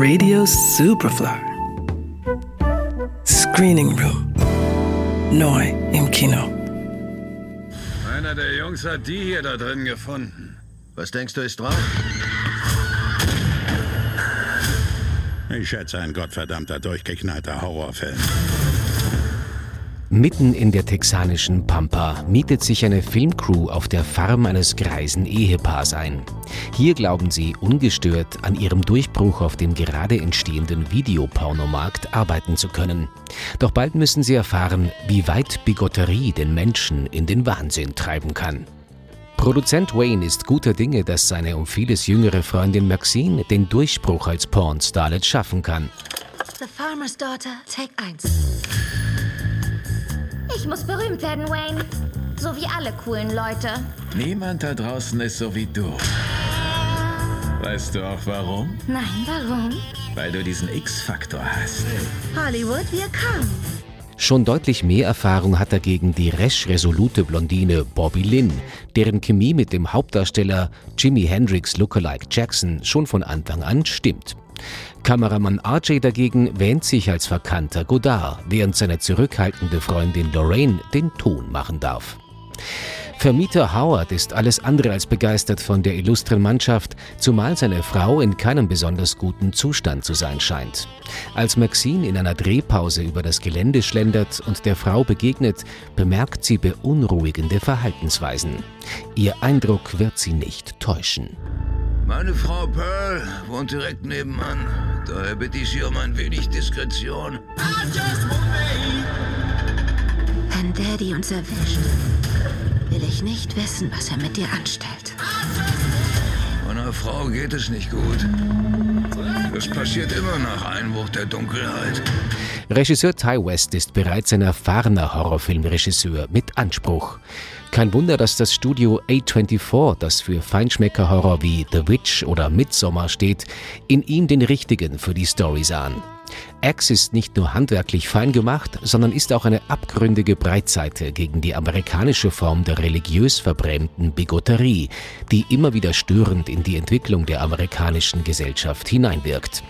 Radio Superfly. Screening Room. Neu im Kino. Einer der Jungs hat die hier da drin gefunden. Was denkst du ist drauf? Ich schätze ein gottverdammter, durchgeknallter Horrorfilm. Mitten in der texanischen Pampa mietet sich eine Filmcrew auf der Farm eines greisen Ehepaars ein. Hier glauben sie ungestört an ihrem Durchbruch auf dem gerade entstehenden Videopornomarkt arbeiten zu können. Doch bald müssen sie erfahren, wie weit Bigotterie den Menschen in den Wahnsinn treiben kann. Produzent Wayne ist guter Dinge, dass seine um vieles jüngere Freundin Maxine den Durchbruch als Pornstarlet schaffen kann. The Farmer's Daughter, Take 1. Ich muss berühmt werden, Wayne. So wie alle coolen Leute. Niemand da draußen ist so wie du. Weißt du auch warum? Nein, warum? Weil du diesen X-Faktor hast. Hollywood, wir kommen. Schon deutlich mehr Erfahrung hat dagegen die resch-resolute Blondine Bobby Lynn, deren Chemie mit dem Hauptdarsteller Jimi Hendrix Lookalike Jackson schon von Anfang an stimmt. Kameramann RJ dagegen wähnt sich als verkannter Godard, während seine zurückhaltende Freundin Lorraine den Ton machen darf. Vermieter Howard ist alles andere als begeistert von der illustren Mannschaft, zumal seine Frau in keinem besonders guten Zustand zu sein scheint. Als Maxine in einer Drehpause über das Gelände schlendert und der Frau begegnet, bemerkt sie beunruhigende Verhaltensweisen. Ihr Eindruck wird sie nicht täuschen. Meine Frau Pearl wohnt direkt nebenan. Daher bitte ich Sie um ein wenig Diskretion. Wenn Daddy uns erwischt, will ich nicht wissen, was er mit dir anstellt. Meiner Frau geht es nicht gut. Das passiert immer nach Einbruch der Dunkelheit. Regisseur Ty West ist bereits ein erfahrener Horrorfilmregisseur mit Anspruch. Kein Wunder, dass das Studio A24, das für Feinschmecker-Horror wie The Witch oder Midsommar steht, in ihm den richtigen für die Story sahen. X ist nicht nur handwerklich fein gemacht, sondern ist auch eine abgründige Breitseite gegen die amerikanische Form der religiös verbrämten Bigotterie, die immer wieder störend in die Entwicklung der amerikanischen Gesellschaft hineinwirkt.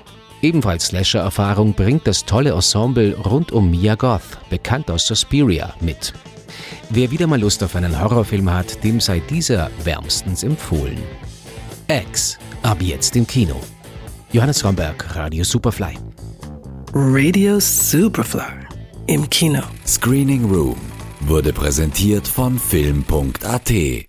Ebenfalls Slasher-Erfahrung bringt das tolle Ensemble rund um Mia Goth, bekannt aus Suspiria, mit. Wer wieder mal Lust auf einen Horrorfilm hat, dem sei dieser wärmstens empfohlen. X, ab jetzt im Kino. Johannes Romberg, Radio Superfly. Radio Superfly. Im Kino. Screening Room wurde präsentiert von Film.at